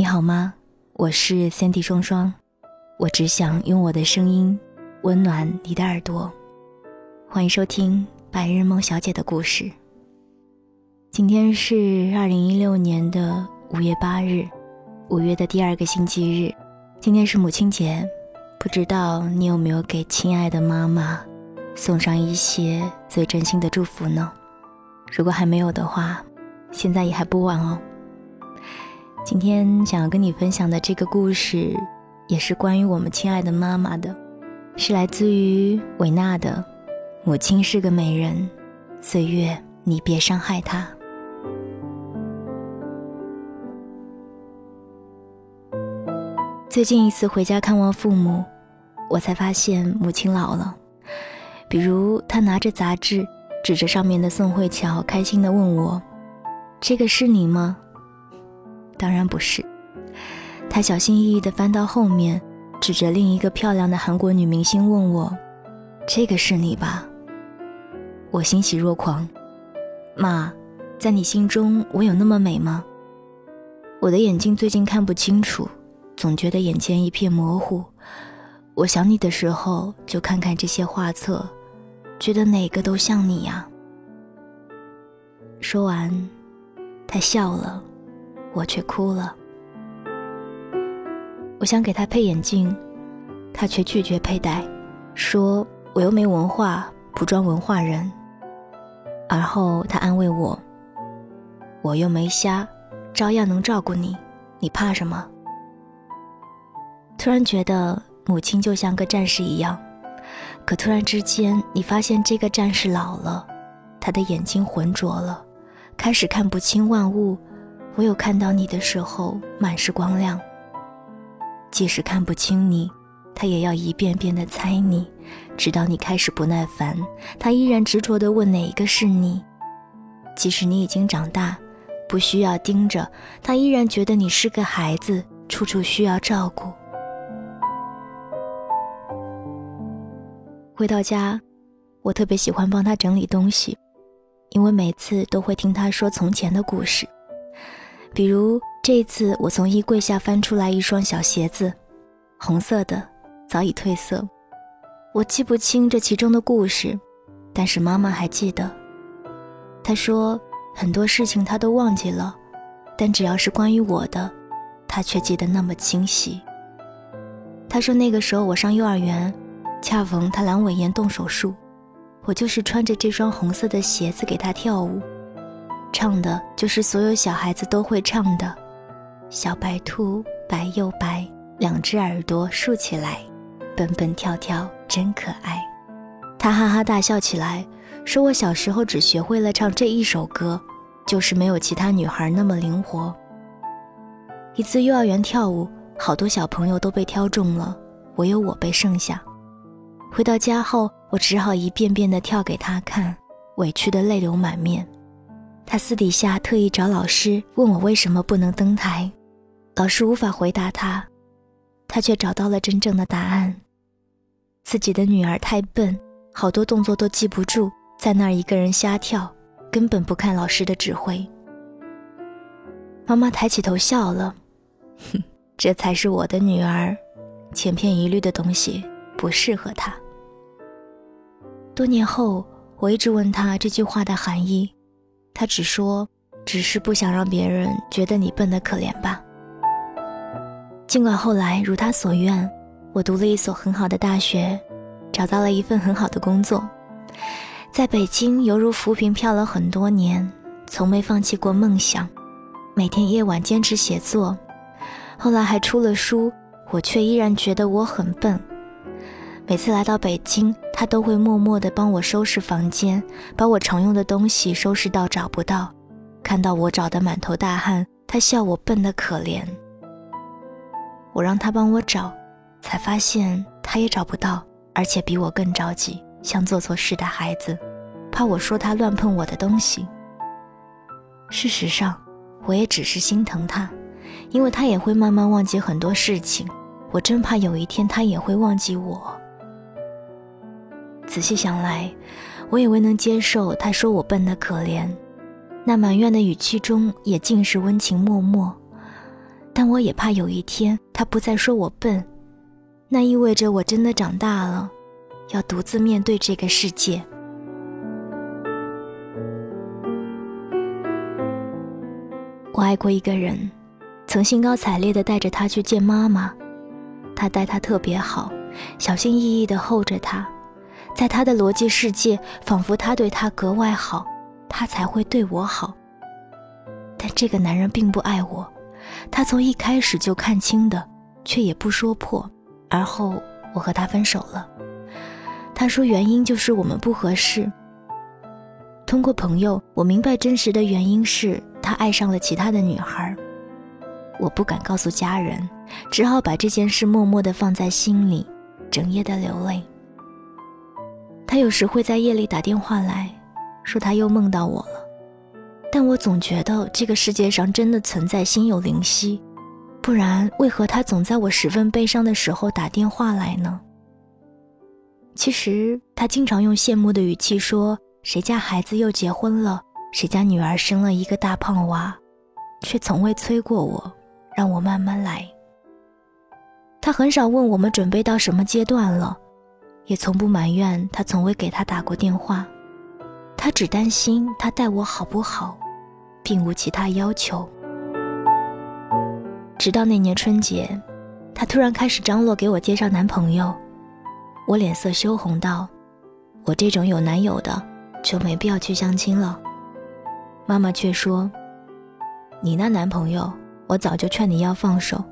你好吗？我是三 D 双双，我只想用我的声音温暖你的耳朵。欢迎收听白日梦小姐的故事。今天是二零一六年的五月八日，五月的第二个星期日。今天是母亲节，不知道你有没有给亲爱的妈妈送上一些最真心的祝福呢？如果还没有的话，现在也还不晚哦。今天想要跟你分享的这个故事，也是关于我们亲爱的妈妈的，是来自于维纳的《母亲是个美人》，岁月你别伤害她。最近一次回家看望父母，我才发现母亲老了。比如，她拿着杂志，指着上面的宋慧乔，开心地问我：“这个是你吗？”当然不是，他小心翼翼地翻到后面，指着另一个漂亮的韩国女明星问我：“这个是你吧？”我欣喜若狂，妈，在你心中我有那么美吗？我的眼睛最近看不清楚，总觉得眼前一片模糊。我想你的时候就看看这些画册，觉得哪个都像你呀。说完，他笑了。我却哭了。我想给他配眼镜，他却拒绝佩戴，说我又没文化，不装文化人。而后他安慰我：“我又没瞎，照样能照顾你，你怕什么？”突然觉得母亲就像个战士一样，可突然之间，你发现这个战士老了，他的眼睛浑浊了，开始看不清万物。我有看到你的时候，满是光亮。即使看不清你，他也要一遍遍的猜你，直到你开始不耐烦，他依然执着的问哪一个是你。即使你已经长大，不需要盯着，他依然觉得你是个孩子，处处需要照顾。回到家，我特别喜欢帮他整理东西，因为每次都会听他说从前的故事。比如这次，我从衣柜下翻出来一双小鞋子，红色的，早已褪色。我记不清这其中的故事，但是妈妈还记得。她说很多事情她都忘记了，但只要是关于我的，她却记得那么清晰。她说那个时候我上幼儿园，恰逢她阑尾炎动手术，我就是穿着这双红色的鞋子给她跳舞。唱的就是所有小孩子都会唱的，小白兔白又白，两只耳朵竖起来，蹦蹦跳跳真可爱。他哈哈大笑起来，说我小时候只学会了唱这一首歌，就是没有其他女孩那么灵活。一次幼儿园跳舞，好多小朋友都被挑中了，唯有我被剩下。回到家后，我只好一遍遍地跳给他看，委屈得泪流满面。他私底下特意找老师问我为什么不能登台，老师无法回答他，他却找到了真正的答案。自己的女儿太笨，好多动作都记不住，在那儿一个人瞎跳，根本不看老师的指挥。妈妈抬起头笑了，哼，这才是我的女儿，千篇一律的东西不适合她。多年后，我一直问他这句话的含义。他只说，只是不想让别人觉得你笨得可怜吧。尽管后来如他所愿，我读了一所很好的大学，找到了一份很好的工作，在北京犹如浮萍漂了很多年，从没放弃过梦想，每天夜晚坚持写作。后来还出了书，我却依然觉得我很笨。每次来到北京，他都会默默地帮我收拾房间，把我常用的东西收拾到找不到。看到我找得满头大汗，他笑我笨得可怜。我让他帮我找，才发现他也找不到，而且比我更着急，像做错事的孩子，怕我说他乱碰我的东西。事实上，我也只是心疼他，因为他也会慢慢忘记很多事情。我真怕有一天他也会忘记我。仔细想来，我也未能接受他说我笨得可怜，那埋怨的语气中也尽是温情脉脉。但我也怕有一天他不再说我笨，那意味着我真的长大了，要独自面对这个世界。我爱过一个人，曾兴高采烈地带着他去见妈妈，他待他特别好，小心翼翼地候着他，在他的逻辑世界，仿佛他对他格外好，他才会对我好。但这个男人并不爱我，他从一开始就看清的，却也不说破。而后我和他分手了，他说原因就是我们不合适。通过朋友，我明白真实的原因是。他爱上了其他的女孩，我不敢告诉家人，只好把这件事默默地放在心里，整夜的流泪。他有时会在夜里打电话来，说他又梦到我了，但我总觉得这个世界上真的存在心有灵犀，不然为何他总在我十分悲伤的时候打电话来呢？其实他经常用羡慕的语气说：“谁家孩子又结婚了？”谁家女儿生了一个大胖娃，却从未催过我，让我慢慢来。他很少问我们准备到什么阶段了，也从不埋怨他从未给他打过电话。他只担心他待我好不好，并无其他要求。直到那年春节，他突然开始张罗给我介绍男朋友，我脸色羞红道：“我这种有男友的，就没必要去相亲了。”妈妈却说：“你那男朋友，我早就劝你要放手。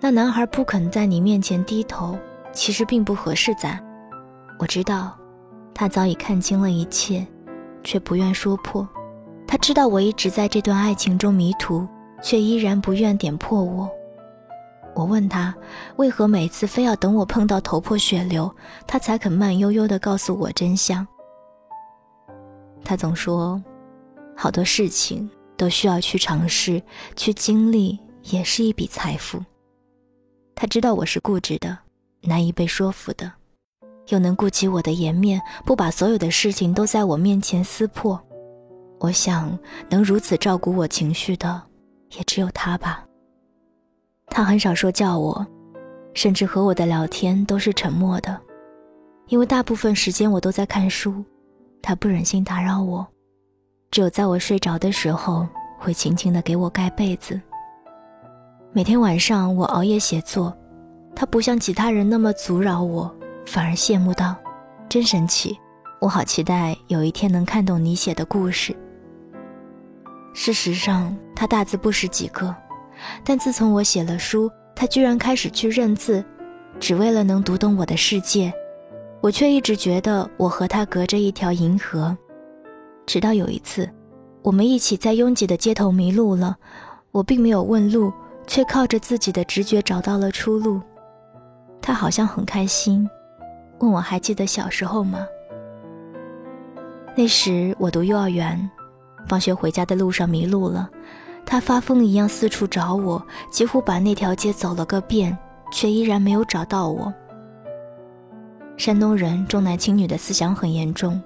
那男孩不肯在你面前低头，其实并不合适咱。我知道，他早已看清了一切，却不愿说破。他知道我一直在这段爱情中迷途，却依然不愿点破我。我问他，为何每次非要等我碰到头破血流，他才肯慢悠悠地告诉我真相？他总说。”好多事情都需要去尝试、去经历，也是一笔财富。他知道我是固执的，难以被说服的，又能顾及我的颜面，不把所有的事情都在我面前撕破。我想，能如此照顾我情绪的，也只有他吧。他很少说教我，甚至和我的聊天都是沉默的，因为大部分时间我都在看书，他不忍心打扰我。只有在我睡着的时候，会轻轻地给我盖被子。每天晚上我熬夜写作，他不像其他人那么阻扰我，反而羡慕道：“真神奇，我好期待有一天能看懂你写的故事。”事实上，他大字不识几个，但自从我写了书，他居然开始去认字，只为了能读懂我的世界。我却一直觉得我和他隔着一条银河。直到有一次，我们一起在拥挤的街头迷路了，我并没有问路，却靠着自己的直觉找到了出路。他好像很开心，问我还记得小时候吗？那时我读幼儿园，放学回家的路上迷路了，他发疯一样四处找我，几乎把那条街走了个遍，却依然没有找到我。山东人重男轻女的思想很严重。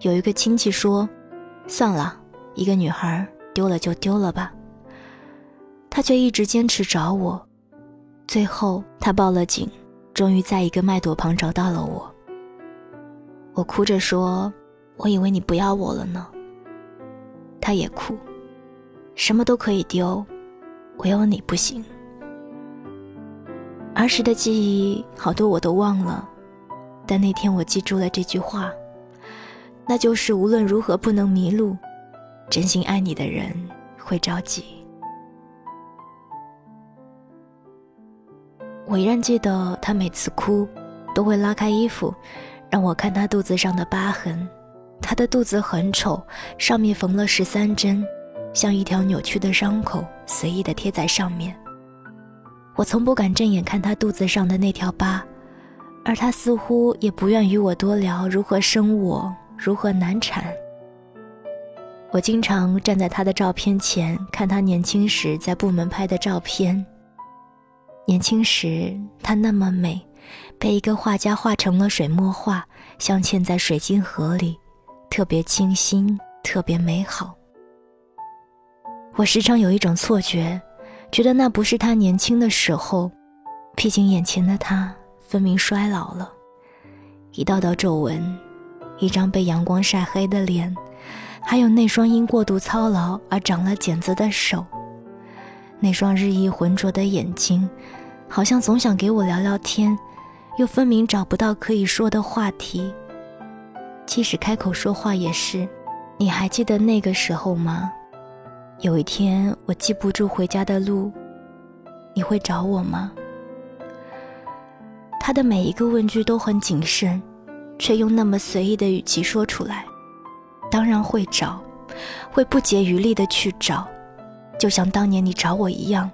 有一个亲戚说：“算了，一个女孩丢了就丢了吧。”他却一直坚持找我，最后他报了警，终于在一个麦垛旁找到了我。我哭着说：“我以为你不要我了呢。”他也哭：“什么都可以丢，唯有你不行。”儿时的记忆好多我都忘了，但那天我记住了这句话。那就是无论如何不能迷路，真心爱你的人会着急。我依然记得他每次哭，都会拉开衣服，让我看他肚子上的疤痕。他的肚子很丑，上面缝了十三针，像一条扭曲的伤口，随意的贴在上面。我从不敢正眼看他肚子上的那条疤，而他似乎也不愿与我多聊如何生我。如何难产？我经常站在他的照片前，看他年轻时在部门拍的照片。年轻时，她那么美，被一个画家画成了水墨画，镶嵌在水晶盒里，特别清新，特别美好。我时常有一种错觉，觉得那不是他年轻的时候。毕竟眼前的他分明衰老了，一道道皱纹，一张被阳光晒黑的脸，还有那双因过度操劳而长了茧子的手，那双日益浑浊的眼睛，好像总想给我聊聊天，又分明找不到可以说的话题。即使开口说话也是，你还记得那个时候吗？有一天我记不住回家的路，你会找我吗？他的每一个问句都很谨慎，却用那么随意的语气说出来。当然会找，会不竭余力的去找，就像当年你找我一样，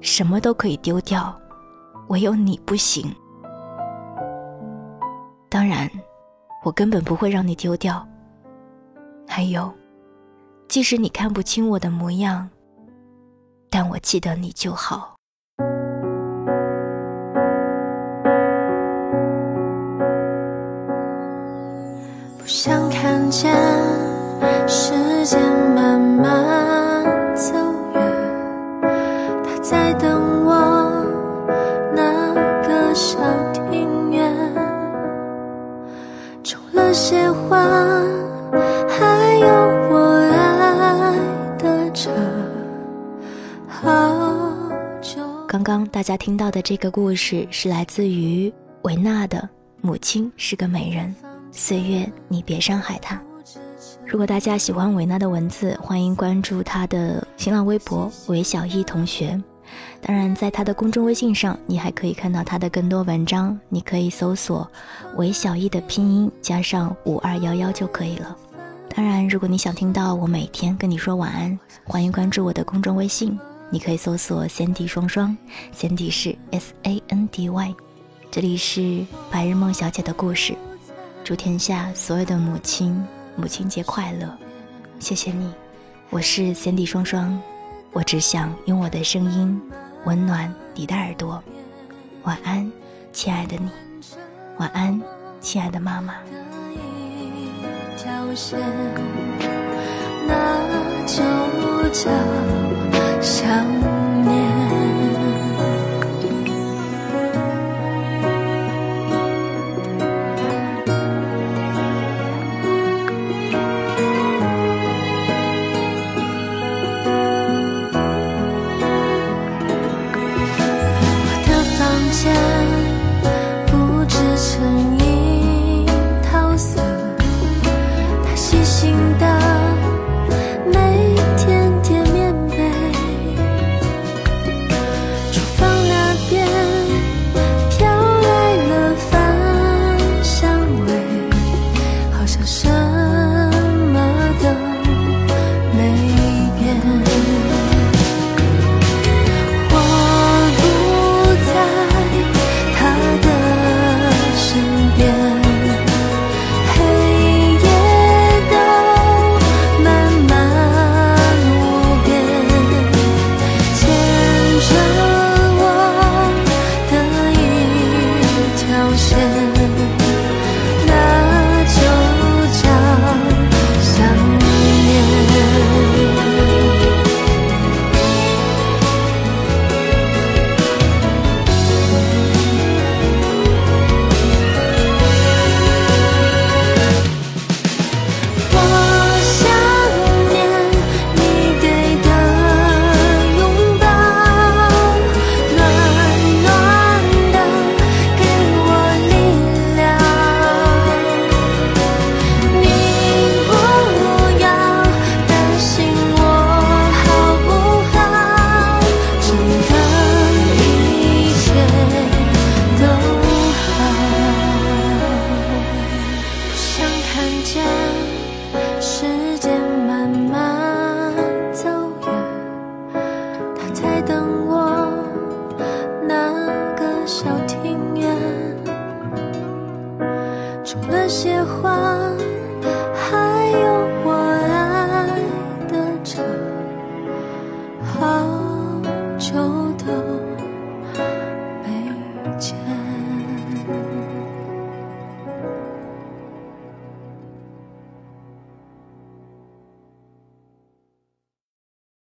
什么都可以丢掉，唯有你不行。当然，我根本不会让你丢掉。还有，即使你看不清我的模样，但我记得你就好。不想看见时间慢慢这个故事是来自于维纳的母亲是个美人。岁月，你别伤害她。如果大家喜欢维娜的文字，欢迎关注她的新浪微博“韦小艺同学”。当然，在她的公众微信上，你还可以看到她的更多文章。你可以搜索“韦小艺”的拼音加上五二幺幺就可以了。当然，如果你想听到我每天跟你说晚安，欢迎关注我的公众微信，你可以搜索 “Sandy 双双 ”，Sandy 是 S A N D Y。这里是白日梦小姐的故事。祝天下所有的母亲母亲节快乐！谢谢你，我是三 D 双双，我只想用我的声音温暖你的耳朵。晚安，亲爱的你，晚安，亲爱的妈妈。那就叫想。出现些话